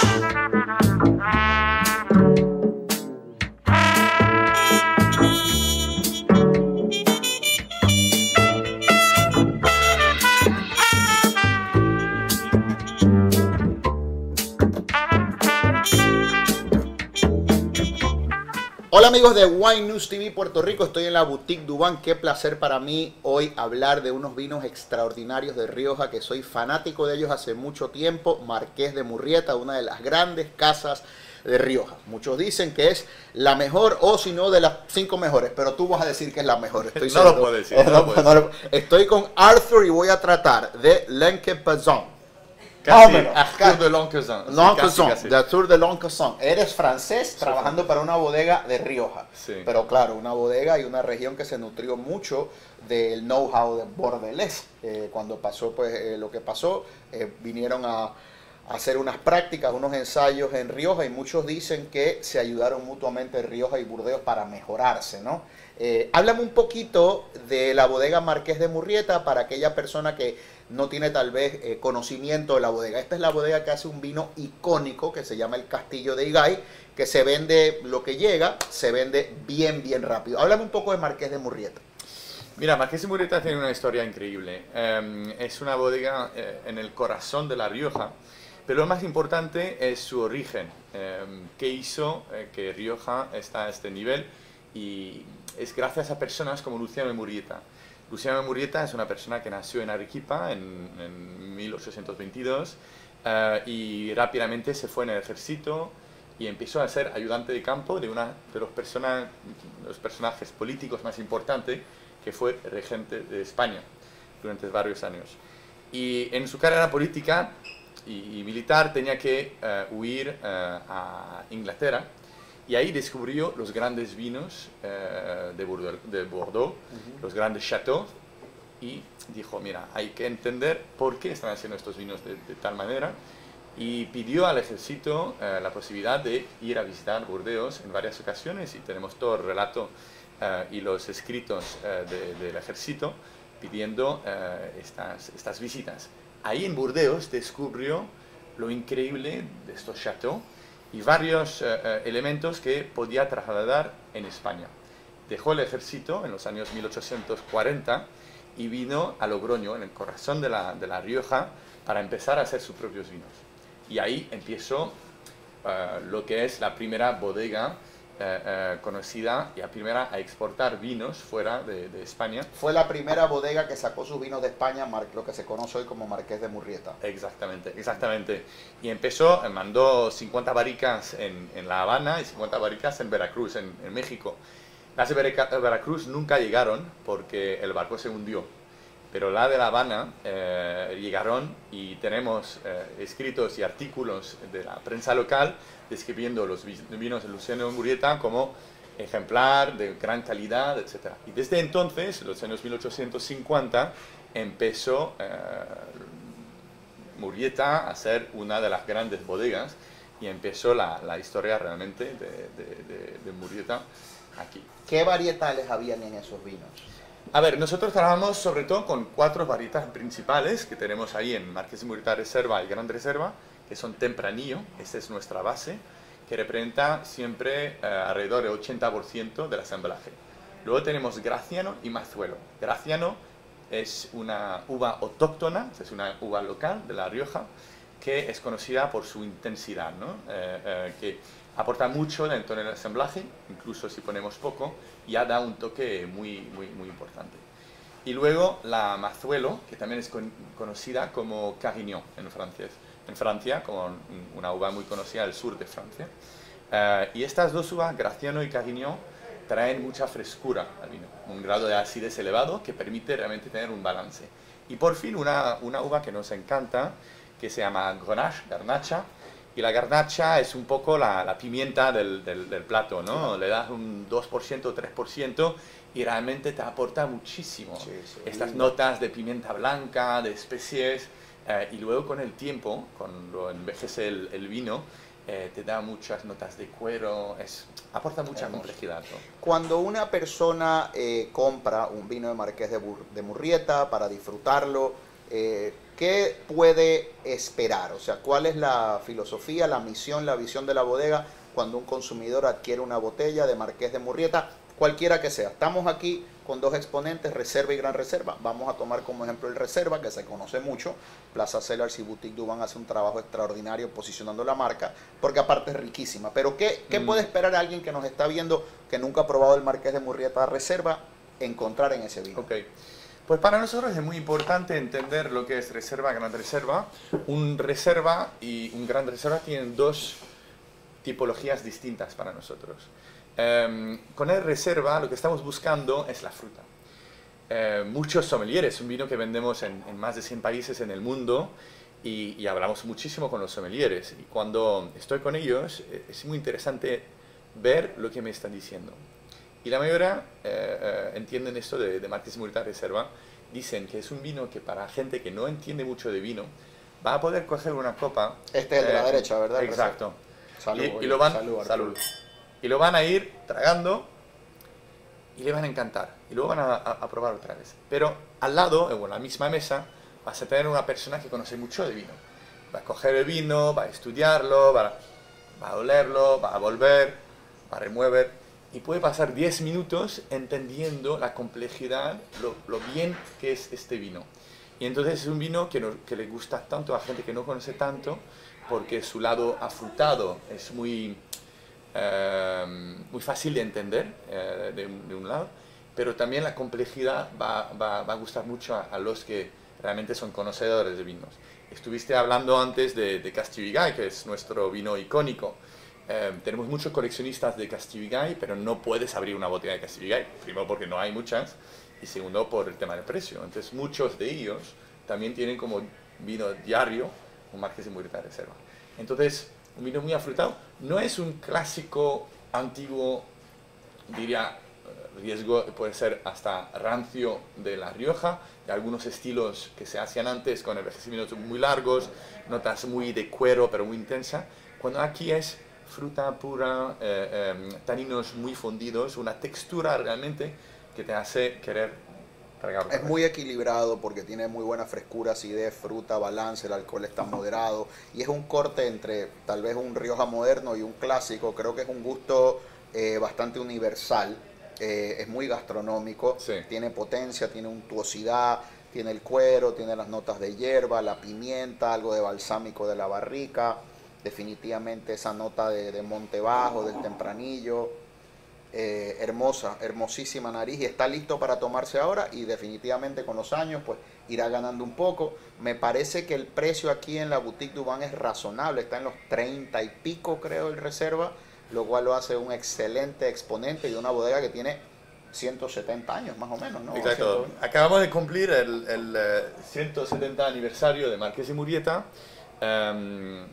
Bye. Hola amigos de Wine News TV Puerto Rico, estoy en la Boutique Dubán. Qué placer para mí hoy hablar de unos vinos extraordinarios de Rioja, que soy fanático de ellos hace mucho tiempo. Marqués de Murrieta, una de las grandes casas de Rioja. Muchos dicen que es la mejor o si no de las cinco mejores, pero tú vas a decir que es la mejor. Estoy no lo puedo decir. No lo no lo... Estoy con Arthur y voy a tratar de Lenke Pazon. Casi, Tour de Lonquezon. de de Lonquezon. Eres francés trabajando para una bodega de Rioja. Sí. Pero claro, una bodega y una región que se nutrió mucho del know-how de Bordelés. Eh, cuando pasó pues eh, lo que pasó, eh, vinieron a, hacer unas prácticas, unos ensayos en Rioja y muchos dicen que se ayudaron mutuamente Rioja y Burdeos para mejorarse, ¿no? Háblame un poquito de la bodega Marqués de Murrieta para aquella persona que no tiene tal vez eh, conocimiento de la bodega. Esta es la bodega que hace un vino icónico que se llama el Castillo de Igay, que se vende lo que llega, se vende bien, bien rápido. Háblame un poco de Marqués de Murrieta. Mira, Marqués de Murrieta tiene una historia increíble. Em, es una bodega eh, en el corazón de La Rioja, pero lo más importante es su origen, em, que hizo eh, que Rioja está a este nivel y es gracias a personas como Luciano de Murrieta. Luciano Murrieta es una persona que nació en Arequipa en, en 1822 eh, y rápidamente se fue en el ejército y empezó a ser ayudante de campo de una de los, los personajes políticos más importantes que fue regente de España durante varios años. Y en su carrera política y, militar tenía que eh, huir eh, a Inglaterra y ahí descubrió los grandes vinos eh, de Bordeaux, de Bordeaux los grandes chateaux, y dijo, mira, hay que entender por qué están haciendo estos vinos de, tal manera, y pidió al ejército eh, la posibilidad de ir a visitar Burdeos en varias ocasiones, y tenemos todo el relato eh, y los escritos del ejército pidiendo estas, estas visitas. Ahí en Burdeos descubrió lo increíble de estos chateaux, y varios eh, eh, elementos que podía trasladar en España. Dejó el ejército en los años 1840 y vino a Logroño, en el corazón de la, de la Rioja, para empezar a hacer sus propios vinos. Y ahí empezó eh, lo que es la primera bodega eh, eh, conocida y la primera a exportar vinos fuera de, España. Fue la primera bodega que sacó sus vinos de España, lo que se conoce hoy como Marqués de Murrieta. Exactamente, exactamente. Y empezó, eh, mandó 50 barricas en, en La Habana y 50 barricas en Veracruz, en, en México. Las de Veracruz nunca llegaron porque el barco se hundió pero la de La Habana llegaron y tenemos escritos y artículos de la prensa local describiendo los vinos de Luciano Murrieta como ejemplar, de gran calidad, etc. Y desde entonces, los años 1850, empezó eh, a ser una de las grandes bodegas y empezó la, la historia realmente de, de, de, Murrieta aquí. ¿Qué varietales habían en esos vinos? A ver, nosotros trabajamos sobre todo con cuatro varietales principales que tenemos ahí en Marqués de Murrieta Reserva y Gran Reserva, que son tempranillo, esta es nuestra base, que representa siempre eh, alrededor del 80% del asamblaje. Luego tenemos Graciano y Mazuelo. Graciano es una uva autóctona, es una uva local de La Rioja, que es conocida por su intensidad, ¿no? Eh, eh, que aporta mucho dentro del asamblaje, incluso si ponemos poco, ya da un toque muy, muy, muy importante. Y luego la Mazuelo, que también es conocida como Carignan en francés en Francia, como una uva muy conocida del sur de Francia. Eh, y estas dos uvas, Graciano y Carignan, traen mucha frescura al vino, un grado de acidez elevado que permite realmente tener un balance. Y por fin una, una uva que nos encanta, que se llama Grenache, garnacha, y la garnacha es un poco la, la pimienta del, del, plato, ¿no? Le das un 2% o 3% y realmente te aporta muchísimo. Estas notas de pimienta blanca, de especies, eh, y luego con el tiempo, cuando envejece el, el vino, eh, te da muchas notas de cuero, es, aporta mucha complejidad. Cuando una persona eh, compra un vino de Marqués de, de Murrieta para disfrutarlo, ¿qué puede esperar? O sea, ¿cuál es la filosofía, la misión, la visión de la bodega cuando un consumidor adquiere una botella de Marqués de Murrieta, cualquiera que sea? Estamos aquí con dos exponentes, Reserva y Gran Reserva. Vamos a tomar como ejemplo el Reserva, que se conoce mucho. Plaza Cellars y Boutique Duban hace un trabajo extraordinario posicionando la marca, porque aparte es riquísima. Pero ¿qué, qué mm. puede esperar alguien que nos está viendo, que nunca ha probado el Marqués de Murrieta Reserva, encontrar en ese vino? Ok. Pues para nosotros es muy importante entender lo que es reserva, gran reserva. Un reserva y un gran reserva tienen dos tipologías distintas para nosotros. Em, con el reserva lo que estamos buscando es la fruta. Eh, muchos sommeliers, un vino que vendemos en, más de 100 países en el mundo y, hablamos muchísimo con los sommeliers. Y cuando estoy con ellos eh, es muy interesante ver lo que me están diciendo. Y la mayoría eh, entienden esto de, de Marqués Murita Reserva. Dicen que es un vino que para gente que no entiende mucho de vino va a poder coger una copa. Este es el de la derecha, ¿verdad? Exacto. Salud, y, lo van, salud, y lo van a ir tragando y le van a encantar. Y luego van a, probar otra vez. Pero al lado, en la misma mesa, vas a tener una persona que conoce mucho de vino. Va a coger el vino, va a estudiarlo, va a, va a olerlo, va a volver, va a remover. Y puede pasar 10 minutos entendiendo la complejidad, lo, bien que es este vino. Y entonces es un vino que, que le gusta tanto a gente que no conoce tanto, porque su lado afrutado es muy, Em, muy fácil de entender eh, de, un, lado, pero también la complejidad va, va, va a gustar mucho a, los que realmente son conocedores de vinos. Estuviste hablando antes de, de Castivigay, que es nuestro vino icónico. Em, tenemos muchos coleccionistas de Castivigay, pero no puedes abrir una botella de Castivigay, primero porque no hay muchas y segundo por el tema del precio. Entonces muchos de ellos también tienen como vino diario un Marqués de Murita Reserva. Entonces, un vino muy afrutado. No es un clásico antiguo, diría, eh, riesgo puede ser hasta rancio de La Rioja, de algunos estilos que se hacían antes con envejecimientos muy largos, notas muy de cuero pero muy intensa, cuando aquí es fruta pura, eh, em, taninos muy fundidos, una textura realmente que te hace querer es muy equilibrado porque tiene muy buena frescura, acidez, fruta, balance, el alcohol está moderado y es un corte entre tal vez un Rioja moderno y un clásico. Creo que es un gusto eh, bastante universal, eh, es muy gastronómico, tiene potencia, tiene untuosidad, tiene el cuero, tiene las notas de hierba, la pimienta, algo de balsámico de la barrica, definitivamente esa nota de, de monte bajo, del tempranillo eh, hermosa, hermosísima nariz y está listo para tomarse ahora y definitivamente con los años pues irá ganando un poco. Me parece que el precio aquí en la boutique Dubán es razonable, está en los 30 y pico creo el reserva, lo cual lo hace un excelente exponente de una bodega que tiene 170 años más o menos, ¿no? Exacto. Acabamos de cumplir el, el 170 eh, aniversario de Marqués y Murieta. Em,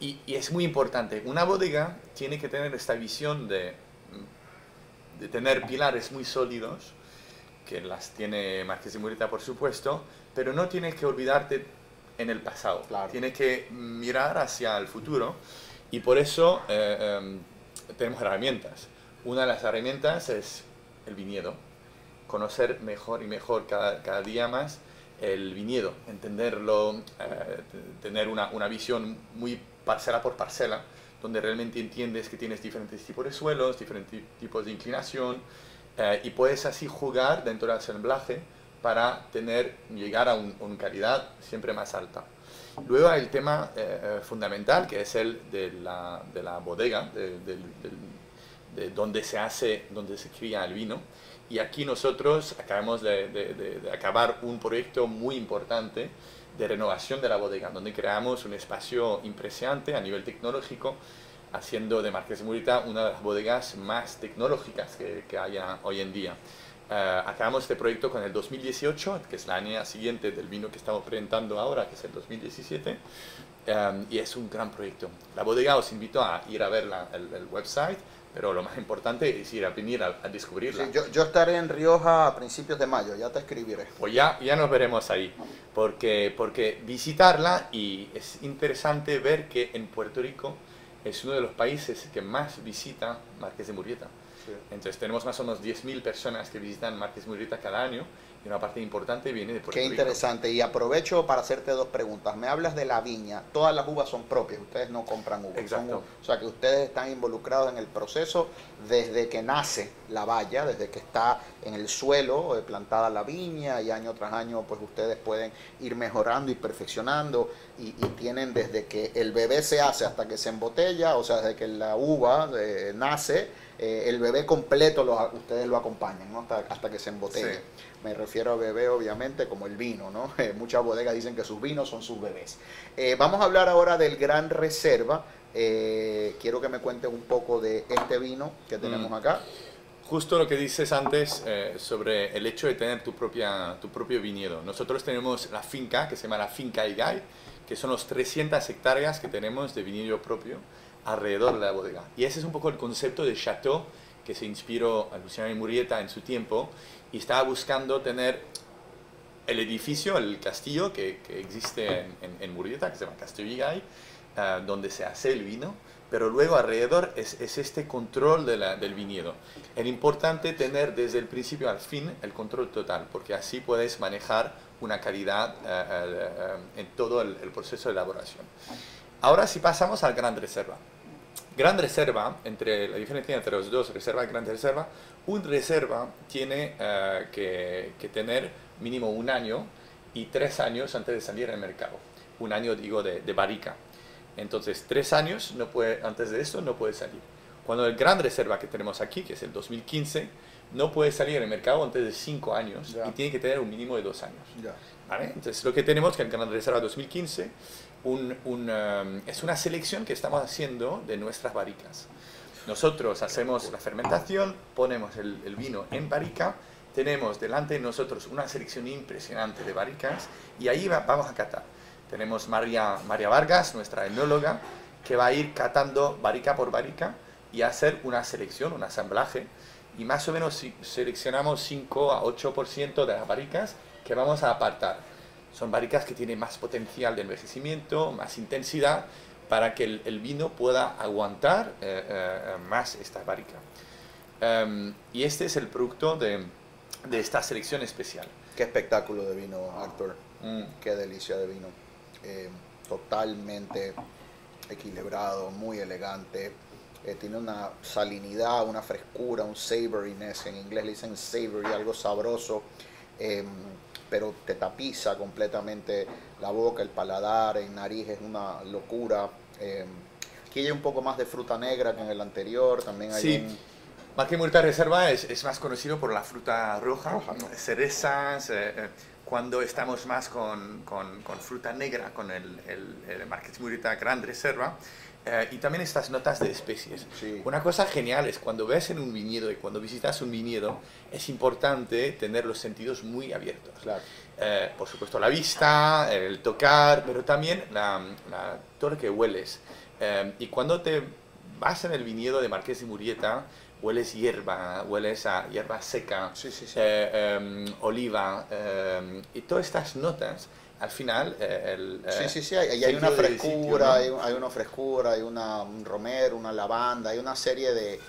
y, y, es muy importante. Una bodega tiene que tener esta visión de de tener pilares muy sólidos, que las tiene Marqués de Murita por supuesto, pero no tienes que olvidarte en el pasado, tienes que mirar hacia el futuro y por eso eh, em, tenemos herramientas. Una de las herramientas es el viñedo, conocer mejor y mejor cada, cada día más el viñedo, entenderlo, eh, tener una, una visión muy parcela por parcela donde realmente entiendes que tienes diferentes tipos de suelos, diferentes tipos de inclinación, eh, y puedes así jugar dentro del asemblaje para tener, llegar a una calidad siempre más alta. Luego hay el tema eh, eh, fundamental, que es el de la, de la bodega, de, de, donde se hace, donde se cría el vino. Y aquí nosotros acabamos de, acabar un proyecto muy importante de renovación de la bodega, donde creamos un espacio impresionante a nivel tecnológico, haciendo de Marqués de Murita una de las bodegas más tecnológicas que, que haya hoy en día. Uh, acabamos este proyecto con el 2018, que es la año siguiente del vino que estamos presentando ahora, que es el 2017, um, y es un gran proyecto. La bodega os invito a ir a ver la, el, el website, pero lo más importante es ir a venir a, descubrirla. yo, yo, estaré en Rioja a principios de mayo, ya te escribiré. Pues ya, ya nos veremos ahí, porque, porque visitarla y es interesante ver que en Puerto Rico es uno de los países que más visita Marqués de Murrieta. Entonces tenemos más o menos 10.000 personas que visitan Marqués de Murrieta cada año y una parte importante viene de Puerto Qué Rico. interesante. Y aprovecho para hacerte dos preguntas. Me hablas de la viña. Todas las uvas son propias. Ustedes no compran uvas. Exacto. o sea que ustedes están involucrados en el proceso desde que nace la valla, desde que está en el suelo eh, plantada la viña y año tras año pues ustedes pueden ir mejorando y perfeccionando y, y tienen desde que el bebé se hace hasta que se embotella, o sea, desde que la uva eh, nace, eh, el bebé completo lo, ustedes lo acompañan ¿no? hasta, hasta que se embotelle. Sí. Me refiero a bebé, obviamente, como el vino, ¿no? Eh, muchas bodegas dicen que sus vinos son sus bebés. Eh, vamos a hablar ahora del Gran Reserva. Quiero que me cuentes un poco de este vino que tenemos Mm. acá. Justo lo que dices antes sobre el hecho de tener tu, propia, tu propio viñedo. Nosotros tenemos la finca que se llama la Finca Igay, que son los 300 hectáreas que tenemos de viñedo propio alrededor de la bodega. Y ese es un poco el concepto de chateau que se inspiró a Luciano y Murieta en su tiempo y estaba buscando tener el edificio, el castillo que, que existe en, en, en Murieta, que se llama Castillo Igay, eh, donde se hace el vino, pero luego alrededor es, es este control de la- del viñedo. Es importante tener desde el principio al fin el control total, porque así puedes manejar una calidad eh, eh, en todo el, el proceso de elaboración. Ahora si pasamos al Gran Reserva. Gran Reserva, entre la diferencia entre los dos, Reserva y Gran Reserva, un Reserva tiene eh, que, que tener mínimo un año y tres años antes de salir al mercado. Un año, digo, de, de barrica. Entonces, tres años no puede, antes de eso no puede salir. Cuando el Gran Reserva que tenemos aquí, que es el 2015, no puede salir al mercado antes de cinco años Ya. y tiene que tener un mínimo de dos años. Ya. ¿vale? Entonces, lo que tenemos que el Gran Reserva 2015 un- es una selección que estamos haciendo de nuestras barricas. Nosotros hacemos la fermentación, ponemos el, el vino en barrica, tenemos delante de nosotros una selección impresionante de barricas y ahí va- vamos a catar. Tenemos María, María Vargas, nuestra enóloga, que va a ir catando barrica por barrica y hacer una selección, un asamblaje. Y más o menos seleccionamos 5 a 8% de las barricas que vamos a apartar. Son barricas que tienen más potencial de envejecimiento, más intensidad, para que el, el vino pueda aguantar eh, eh, más esta barrica. Em, y este es el producto de, de esta selección especial. Qué espectáculo de vino, Héctor. Mm. Qué delicia de vino. Eh, totalmente equilibrado, muy elegante. Eh, tiene una salinidad, una frescura, un savoriness. En inglés le dicen savory, algo sabroso. eh, pero te tapiza completamente la boca, el paladar, el nariz es una locura. Eh, aquí hay un poco más de fruta negra que en el anterior. También hay Sí. un- Más que Muerta Reserva es, es más conocido por la fruta roja, Roja, ¿no? cerezas, eh, eh, cuando estamos más con, con- con fruta negra, con el, el, el Marqués Murita Gran Reserva, eh, y también estas notas de especies. Sí. Una cosa genial es cuando ves en un viñedo y cuando visitas un viñedo, es importante tener los sentidos muy abiertos. Claro. Eh, por supuesto la vista, el tocar, pero también la, la- todo lo que hueles. Eh, y cuando te vas en el viñedo de Marqués de Murieta, hueles hierba, hueles a hierba seca, Sí, sí, eh, em, oliva, em, y todas estas notas, al final... eh, el, eh, Sí, sí, sí, hay, hay una sitio, frescura, ¿no? hay, hay una frescura, hay una, un romero, una lavanda, hay una serie de,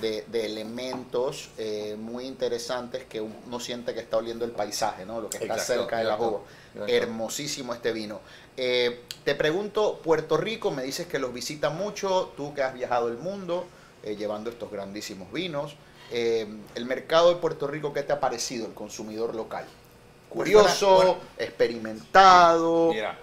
de- de elementos eh, muy interesantes que uno siente que está oliendo el paisaje, ¿no? Lo que está Exacto, cerca de la exacto, uva. exacto. Hermosísimo este vino. Eh, te pregunto, Puerto Rico, me dices que los visita mucho, tú que has viajado el mundo llevando estos grandísimos vinos. El mercado de Puerto Rico, ¿qué te ha parecido el consumidor local? Pues Curioso, bueno, experimentado. Mira,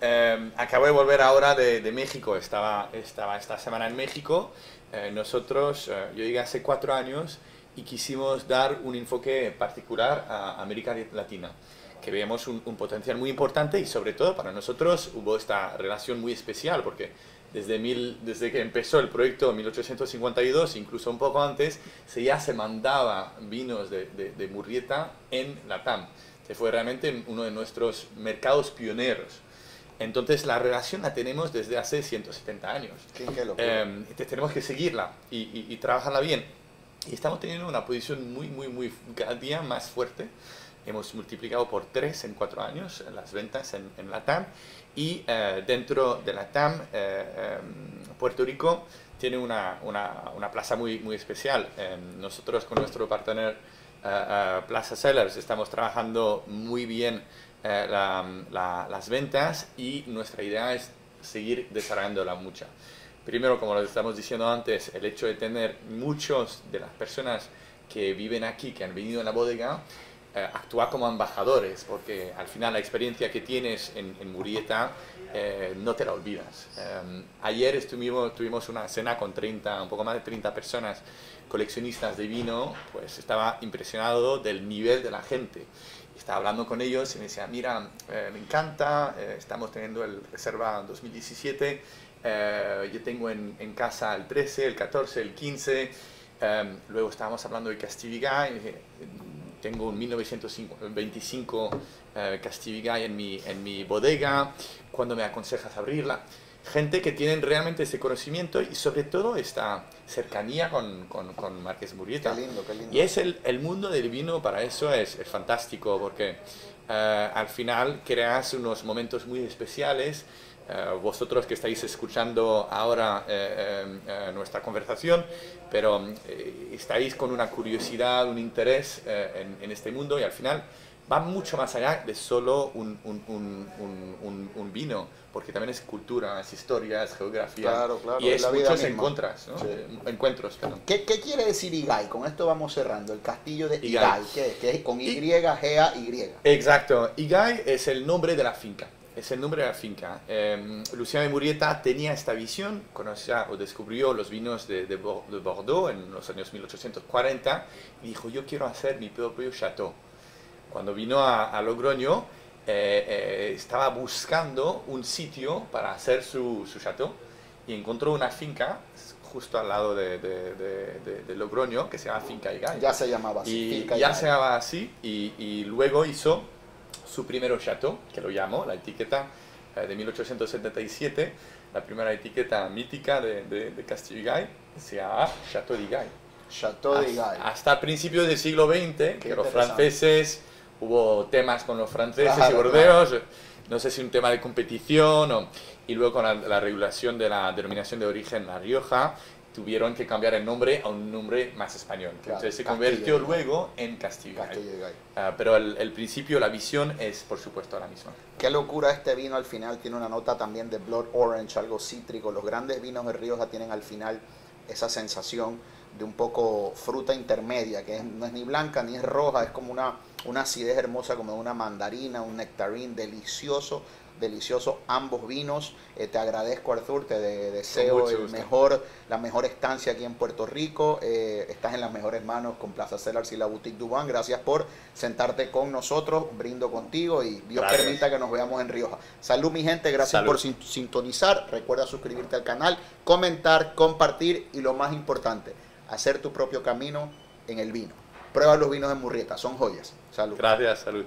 eh, acabo de volver ahora de, de México, estaba, estaba esta semana en México. Eh, nosotros, eh, yo llegué hace cuatro años y quisimos dar un enfoque particular a América Latina, que veíamos un, un potencial muy importante y sobre todo para nosotros hubo esta relación muy especial porque desde, mil, desde que empezó el proyecto en 1852, incluso un poco antes, se ya se mandaba vinos de, de, de Murrieta en Latam, que fue realmente uno de nuestros mercados pioneros. Entonces la relación la tenemos desde hace 170 años. Qué- qué. Eh, entonces tenemos que seguirla y, y- y trabajarla bien. Y estamos teniendo una posición muy, muy, muy, cada día más fuerte. Hemos multiplicado por tres en cuatro años las ventas en, en LATAM. Y eh, dentro de LATAM, eh, eh, Puerto Rico tiene una, una, una plaza muy, muy especial. Eh, nosotros con nuestro partner Plaza Sellers estamos trabajando muy bien las ventas y nuestra idea es seguir desarrollándola mucho. Primero, como lo estamos diciendo antes, el hecho de tener muchos de las personas que viven aquí, que han venido en la bodega, eh, actuar como embajadores, porque al final la experiencia que tienes en, en Murieta eh, no te la olvidas. Eh, ayer estuvimos, tuvimos una cena con 30, un poco más de 30 personas coleccionistas de vino, pues estaba impresionado del nivel de la gente. Estaba hablando con ellos y me decía, mira, me encanta, estamos teniendo el Reserva 2017, yo tengo en, casa el 13, el 14, el 15, luego estábamos hablando de Castivigay, tengo un 1925 eh, Castivigay en mi, en mi bodega, cuando me aconsejas abrirla. Gente que tienen realmente ese conocimiento y sobre todo esta cercanía con, con, con Márquez Murrieta. Qué lindo, qué lindo. Y es el, el, mundo del vino para eso es, es fantástico porque eh, al final creas unos momentos muy especiales eh, vosotros que estáis escuchando ahora eh, eh, nuestra conversación, pero estáis con una curiosidad, un interés en, en, este mundo y al final va mucho más allá de solo un, un, un, un vino, porque también es cultura, es historia, es geografía claro, claro, y es, la vida muchos misma. encuentras, ¿no? Sí. encuentros. ¿Qué, ¿Qué, quiere decir Igay? Con esto vamos cerrando. El castillo de. Igay, ¿qué, qué es? Con Y, G-A-Y. Exacto. Igay es el nombre de la finca. Es el nombre de la finca. Eh, Luciano de Murieta tenía esta visión, conocía o descubrió los vinos de, de, de, Bordeaux en los años 1840 y dijo, yo quiero hacer mi propio chateau. Cuando vino a, a Logroño, eh, eh, estaba buscando un sitio para hacer su, su chateau y encontró una finca justo al lado de, de, de, de, Logroño que se llama Finca Igay. Ya se llamaba así. Y finca ya se llamaba así y, y luego hizo su primero chateau, que lo llamó, la etiqueta eh, de 1877, la primera etiqueta mítica de, de, de Castillo-Igay, se llama Chateau. Chateau de Igay. Hasta principios del siglo XX, que los franceses, hubo temas con los franceses claro, y bordeos, claro. no sé si un tema de competición, o, y luego con la, la, regulación de la denominación de origen La Rioja, tuvieron que cambiar el nombre a un nombre más español. Claro, Entonces se convirtió luego en Castillo. Castillo uh, pero el, el, principio, la visión es, por supuesto, la misma. Qué locura este vino al final, tiene una nota también de Blood Orange, algo cítrico. Los grandes vinos de Rioja tienen al final esa sensación de un poco fruta intermedia, que es, no es ni blanca ni es roja, es como una, una acidez hermosa, como de una mandarina, un nectarín delicioso delicioso ambos vinos. Eh, te agradezco, Arthur, te de, deseo el mejor, la mejor estancia aquí en Puerto Rico. Eh, estás en las mejores manos con Plaza Cellars y la Boutique Dubán. Gracias por sentarte con nosotros. Brindo contigo y Dios gracias. permita que nos veamos en Rioja. Salud, mi gente. Gracias Salud. por sintonizar. Recuerda suscribirte al canal, comentar, compartir y lo más importante, hacer tu propio camino en el vino. Prueba los vinos de Murrieta, son joyas. Salud. Gracias, salud.